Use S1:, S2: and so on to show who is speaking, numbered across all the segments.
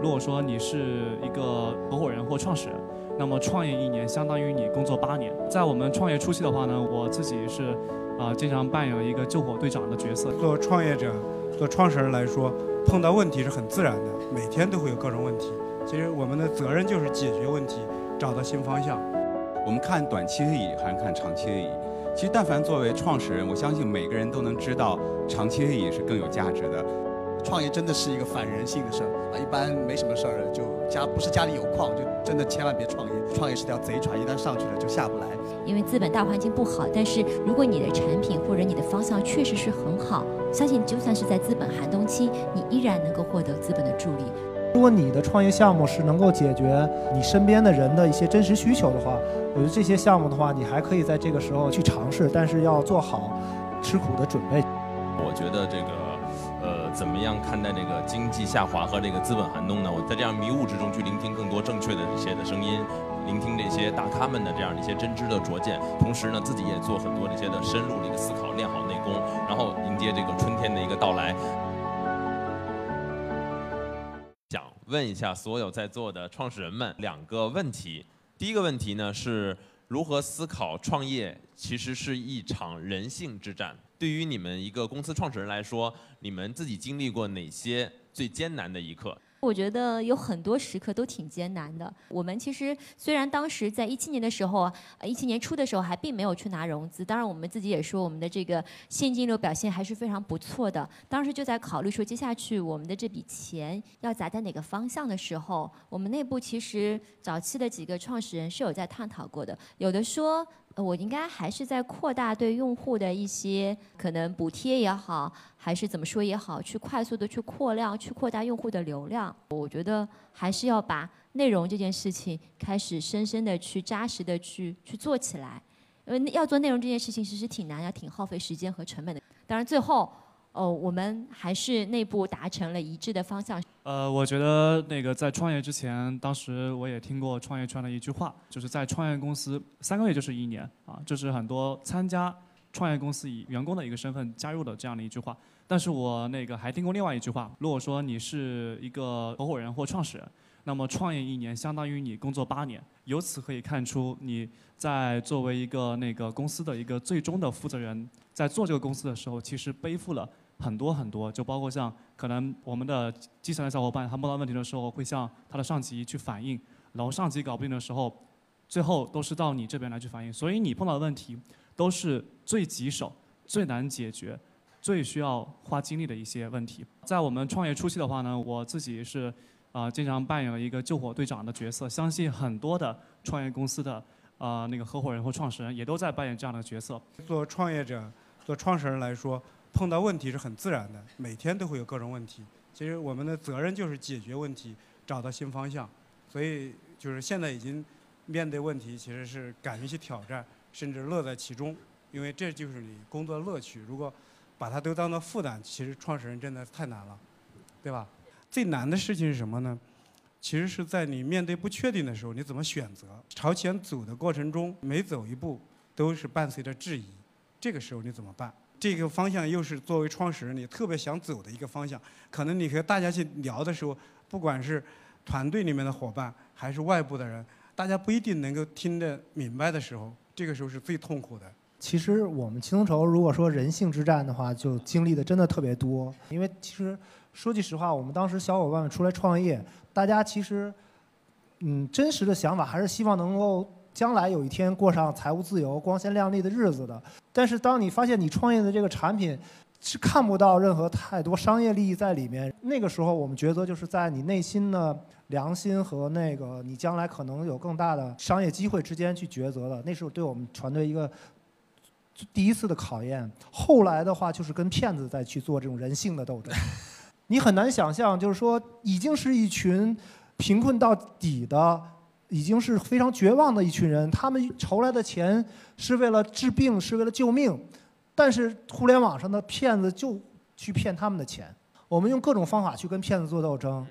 S1: 如果说你是一个合伙人或创始人，那么创业一年相当于你工作八年。在我们创业初期的话呢，我自己是啊经常扮演一个救火队长的角色。
S2: 做创业者、做创始人来说，碰到问题是很自然的，每天都会有各种问题。其实我们的责任就是解决问题，找到新方向。
S3: 我们看短期利益还是看长期利益？其实，但凡作为创始人，我相信每个人都能知道，长期利益是更有价值的。
S4: 创业真的是一个反人性的事儿啊！一般没什么事儿就家不是家里有矿，就真的千万别创业。创业是条贼船，一旦上去了就下不来。
S5: 因为资本大环境不好，但是如果你的产品或者你的方向确实是很好，相信就算是在资本寒冬期，你依然能够获得资本的助力。
S6: 如果你的创业项目是能够解决你身边的人的一些真实需求的话，我觉得这些项目的话，你还可以在这个时候去尝试，但是要做好吃苦的准备。
S7: 我觉得这个。呃，怎么样看待这个经济下滑和这个资本寒冬呢？我在这样迷雾之中去聆听更多正确的这些的声音，聆听这些大咖们的这样的一些真知的拙见，同时呢，自己也做很多这些的深入的一个思考，练好内功，然后迎接这个春天的一个到来。问一下所有在座的创始人们两个问题，第一个问题呢是如何思考创业其实是一场人性之战。对于你们一个公司创始人来说，你们自己经历过哪些最艰难的一刻？
S5: 我觉得有很多时刻都挺艰难的。我们其实虽然当时在一七年的时候，一七年初的时候还并没有去拿融资，当然我们自己也说我们的这个现金流表现还是非常不错的。当时就在考虑说，接下去我们的这笔钱要砸在哪个方向的时候，我们内部其实早期的几个创始人是有在探讨过的，有的说。我应该还是在扩大对用户的一些可能补贴也好，还是怎么说也好，去快速的去扩量，去扩大用户的流量。我觉得还是要把内容这件事情开始深深的去扎实的去去做起来，因为要做内容这件事情其实挺难，要挺耗费时间和成本的。当然最后。哦，我们还是内部达成了一致的方向。
S1: 呃，我觉得那个在创业之前，当时我也听过创业圈的一句话，就是在创业公司三个月就是一年啊，这是很多参加创业公司以员工的一个身份加入的这样的一句话。但是我那个还听过另外一句话，如果说你是一个合伙人或创始人，那么创业一年相当于你工作八年。由此可以看出，你在作为一个那个公司的一个最终的负责人。在做这个公司的时候，其实背负了很多很多，就包括像可能我们的基层的小伙伴，他碰到问题的时候会向他的上级去反映，然后上级搞不定的时候，最后都是到你这边来去反映。所以你碰到的问题都是最棘手、最难解决、最需要花精力的一些问题。在我们创业初期的话呢，我自己是啊经常扮演了一个救火队长的角色，相信很多的创业公司的啊那个合伙人或创始人也都在扮演这样的角色。
S2: 做创业者。做创始人来说，碰到问题是很自然的，每天都会有各种问题。其实我们的责任就是解决问题，找到新方向。所以就是现在已经面对问题，其实是敢于去挑战，甚至乐在其中，因为这就是你工作的乐趣。如果把它都当做负担，其实创始人真的太难了，对吧？最难的事情是什么呢？其实是在你面对不确定的时候，你怎么选择？朝前走的过程中，每走一步都是伴随着质疑。这个时候你怎么办？这个方向又是作为创始人你特别想走的一个方向。可能你和大家去聊的时候，不管是团队里面的伙伴还是外部的人，大家不一定能够听得明白的时候，这个时候是最痛苦的。
S6: 其实我们青筹如果说人性之战的话，就经历的真的特别多。因为其实说句实话，我们当时小伙伴们出来创业，大家其实嗯真实的想法还是希望能够。将来有一天过上财务自由、光鲜亮丽的日子的，但是当你发现你创业的这个产品是看不到任何太多商业利益在里面，那个时候我们抉择就是在你内心的良心和那个你将来可能有更大的商业机会之间去抉择的，那是对我们团队一个第一次的考验。后来的话就是跟骗子在去做这种人性的斗争，你很难想象，就是说已经是一群贫困到底的。已经是非常绝望的一群人，他们筹来的钱是为了治病，是为了救命，但是互联网上的骗子就去骗他们的钱。我们用各种方法去跟骗子做斗争，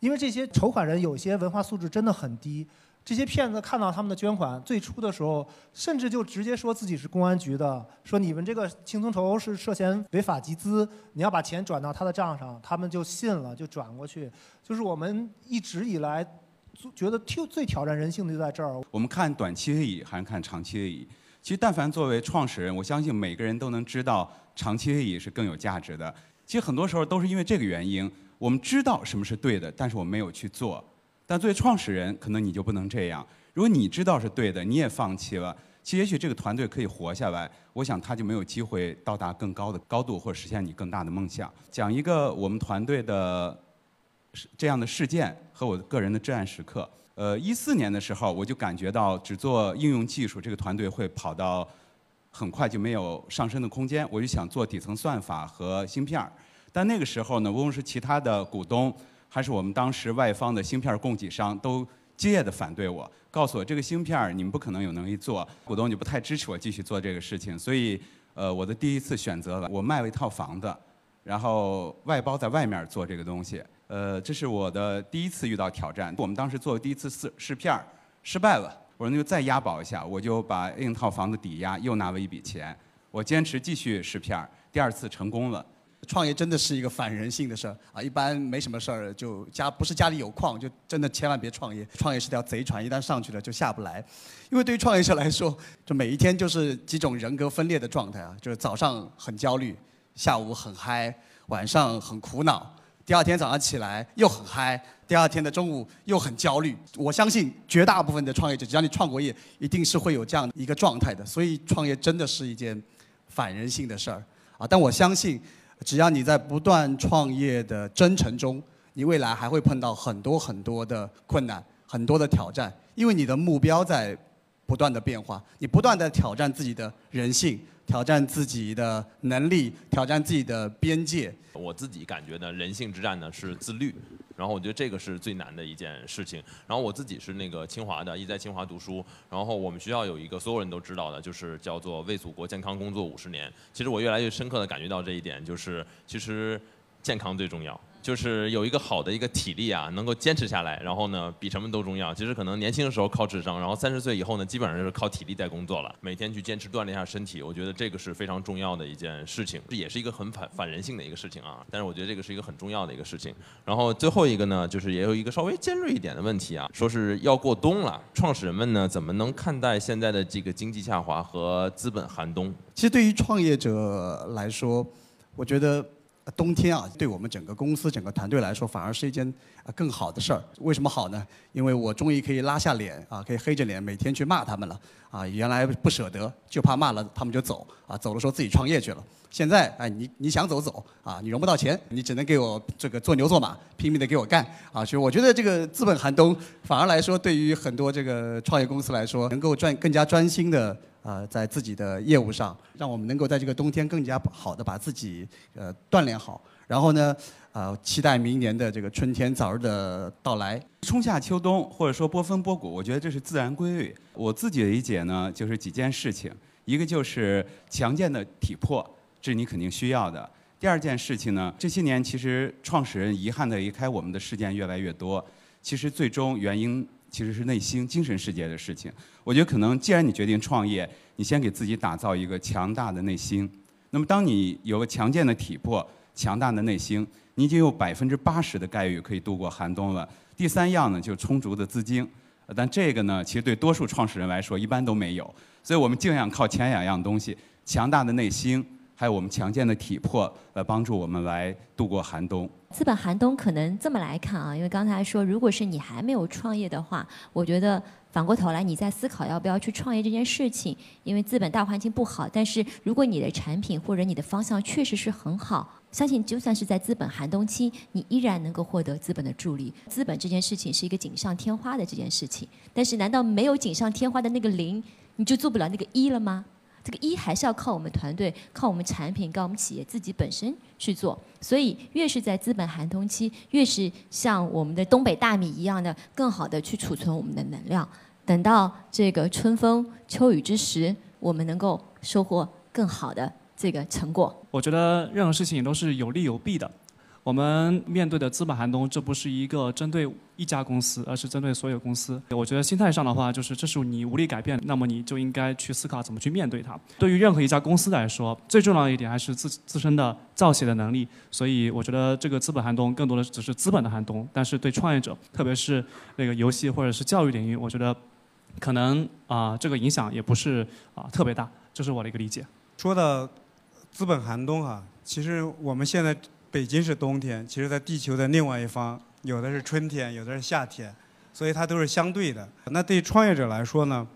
S6: 因为这些筹款人有些文化素质真的很低。这些骗子看到他们的捐款，最初的时候甚至就直接说自己是公安局的，说你们这个轻松筹是涉嫌违法集资，你要把钱转到他的账上，他们就信了，就转过去。就是我们一直以来觉得挑最挑战人性的就在这儿。
S3: 我们看短期利益还是看长期利益？其实，但凡作为创始人，我相信每个人都能知道长期利益是更有价值的。其实很多时候都是因为这个原因，我们知道什么是对的，但是我没有去做。但作为创始人，可能你就不能这样。如果你知道是对的，你也放弃了，其实也许这个团队可以活下来，我想他就没有机会到达更高的高度，或者实现你更大的梦想。讲一个我们团队的这样的事件和我个人的至暗时刻。呃，一四年的时候，我就感觉到只做应用技术，这个团队会跑到很快就没有上升的空间。我就想做底层算法和芯片儿。但那个时候呢，无论是其他的股东。还是我们当时外方的芯片供给商都激烈的反对我，告诉我这个芯片儿你们不可能有能力做，股东就不太支持我继续做这个事情。所以，呃，我的第一次选择了我卖了一套房子，然后外包在外面做这个东西。呃，这是我的第一次遇到挑战。我们当时做第一次试试片儿失败了，我说那就再押宝一下，我就把另一套房子抵押，又拿了一笔钱，我坚持继续试片儿第二次成功了。
S4: 创业真的是一个反人性的事儿啊！一般没什么事儿就家不是家里有矿，就真的千万别创业。创业是条贼船，一旦上去了就下不来。因为对于创业者来说，就每一天就是几种人格分裂的状态啊，就是早上很焦虑，下午很嗨，晚上很苦恼，第二天早上起来又很嗨，第二天的中午又很焦虑。我相信绝大部分的创业者，只要你创过业，一定是会有这样一个状态的。所以创业真的是一件反人性的事儿啊！但我相信。只要你在不断创业的征程中，你未来还会碰到很多很多的困难，很多的挑战，因为你的目标在不断的变化，你不断的挑战自己的人性。挑战自己的能力，挑战自己的边界。
S7: 我自己感觉呢，人性之战呢是自律，然后我觉得这个是最难的一件事情。然后我自己是那个清华的，一在清华读书。然后我们学校有一个所有人都知道的，就是叫做为祖国健康工作五十年。其实我越来越深刻的感觉到这一点，就是其实健康最重要。就是有一个好的一个体力啊，能够坚持下来，然后呢，比什么都重要。其实可能年轻的时候靠智商，然后三十岁以后呢，基本上就是靠体力在工作了。每天去坚持锻炼一下身体，我觉得这个是非常重要的一件事情，这也是一个很反反人性的一个事情啊。但是我觉得这个是一个很重要的一个事情。然后最后一个呢，就是也有一个稍微尖锐一点的问题啊，说是要过冬了，创始人们呢怎么能看待现在的这个经济下滑和资本寒冬？
S4: 其实对于创业者来说，我觉得。冬天啊，对我们整个公司、整个团队来说，反而是一件更好的事儿。为什么好呢？因为我终于可以拉下脸啊，可以黑着脸每天去骂他们了啊。原来不舍得，就怕骂了他们就走啊，走了说自己创业去了。现在哎，你你想走走啊，你融不到钱，你只能给我这个做牛做马，拼命的给我干啊。所以我觉得这个资本寒冬，反而来说，对于很多这个创业公司来说，能够专更加专心的。呃，在自己的业务上，让我们能够在这个冬天更加好的把自己呃锻炼好，然后呢，呃，期待明年的这个春天早日的到来。
S3: 春夏秋冬，或者说波峰波谷，我觉得这是自然规律。我自己的理解呢，就是几件事情，一个就是强健的体魄，这是你肯定需要的。第二件事情呢，这些年其实创始人遗憾的离开我们的事件越来越多，其实最终原因。其实是内心、精神世界的事情。我觉得可能，既然你决定创业，你先给自己打造一个强大的内心。那么，当你有个强健的体魄、强大的内心，你已经有百分之八十的概率可以度过寒冬了。第三样呢，就是充足的资金。但这个呢，其实对多数创始人来说，一般都没有。所以我们尽量靠前两样东西：强大的内心。还有我们强健的体魄来帮助我们来度过寒冬。
S5: 资本寒冬可能这么来看啊，因为刚才说，如果是你还没有创业的话，我觉得反过头来你在思考要不要去创业这件事情，因为资本大环境不好。但是如果你的产品或者你的方向确实是很好，相信就算是在资本寒冬期，你依然能够获得资本的助力。资本这件事情是一个锦上添花的这件事情，但是难道没有锦上添花的那个零，你就做不了那个一了吗？这个一还是要靠我们团队、靠我们产品、靠我们企业自己本身去做。所以，越是在资本寒冬期，越是像我们的东北大米一样的，更好的去储存我们的能量。等到这个春风秋雨之时，我们能够收获更好的这个成果。
S1: 我觉得任何事情也都是有利有弊的。我们面对的资本寒冬，这不是一个针对一家公司，而是针对所有公司。我觉得心态上的话，就是这是你无力改变，那么你就应该去思考怎么去面对它。对于任何一家公司来说，最重要的一点还是自自身的造血的能力。所以我觉得这个资本寒冬更多的只是资本的寒冬，但是对创业者，特别是那个游戏或者是教育领域，我觉得可能啊、这个影响也不是啊、特别大，这是我的一个理解。
S2: 说到资本寒冬啊，其实我们现在北京是冬天，其实在地球的另外一方，有的是春天，有的是夏天，所以它都是相对的。那对创业者来说呢，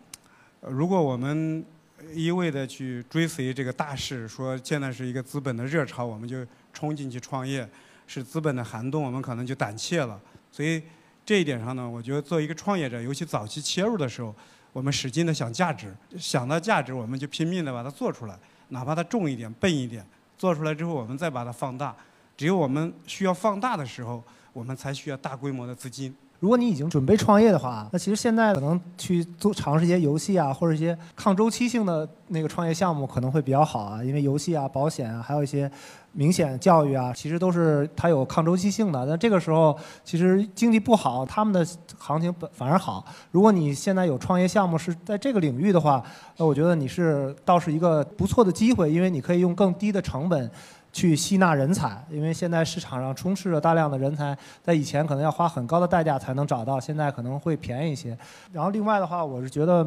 S2: 如果我们一味的去追随这个大势，说现在是一个资本的热潮，我们就冲进去创业，是资本的寒冬，我们可能就胆怯了。所以这一点上呢，我觉得作为一个创业者，尤其早期切入的时候，我们使劲的想价值，想到价值，我们就拼命的把它做出来，哪怕它重一点、笨一点，做出来之后，我们再把它放大。只有我们需要放大的时候，我们才需要大规模的资金。
S6: 如果你已经准备创业的话，那其实现在可能去做尝试一些游戏啊，或者一些抗周期性的那个创业项目可能会比较好啊，因为游戏啊、保险啊，还有一些明显教育啊，其实都是它有抗周期性的。那这个时候其实经济不好，他们的行情本反而好。如果你现在有创业项目是在这个领域的话，那我觉得你是倒是一个不错的机会，因为你可以用更低的成本。去吸纳人才，因为现在市场上充斥着大量的人才，在以前可能要花很高的代价才能找到，现在可能会便宜一些。然后另外的话，我是觉得，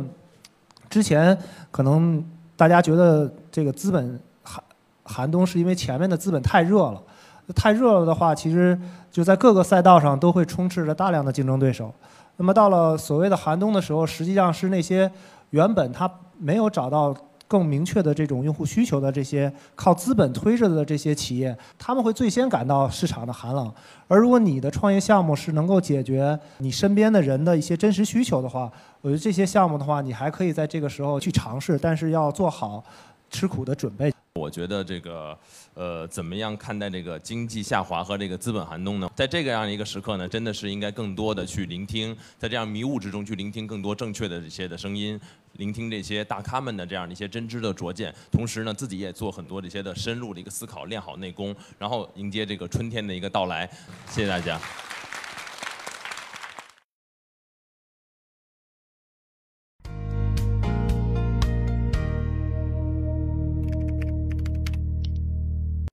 S6: 之前可能大家觉得这个资本寒寒冬是因为前面的资本太热了，太热了的话，其实就在各个赛道上都会充斥着大量的竞争对手。那么到了所谓的寒冬的时候，实际上是那些原本他没有找到更明确的这种用户需求的这些靠资本推着的这些企业，他们会最先感到市场的寒冷。而如果你的创业项目是能够解决你身边的人的一些真实需求的话，我觉得这些项目的话，你还可以在这个时候去尝试，但是要做好吃苦的准备。
S7: 我觉得这个呃，怎么样看待这个经济下滑和这个资本寒冬呢？在这个样一个时刻呢，真的是应该更多的去聆听，在这样迷雾之中去聆听更多正确的这些的声音，聆听这些大咖们的这样的一些真知的拙见，同时呢，自己也做很多这些的深入的一个思考，练好内功，然后迎接这个春天的一个到来。谢谢大家。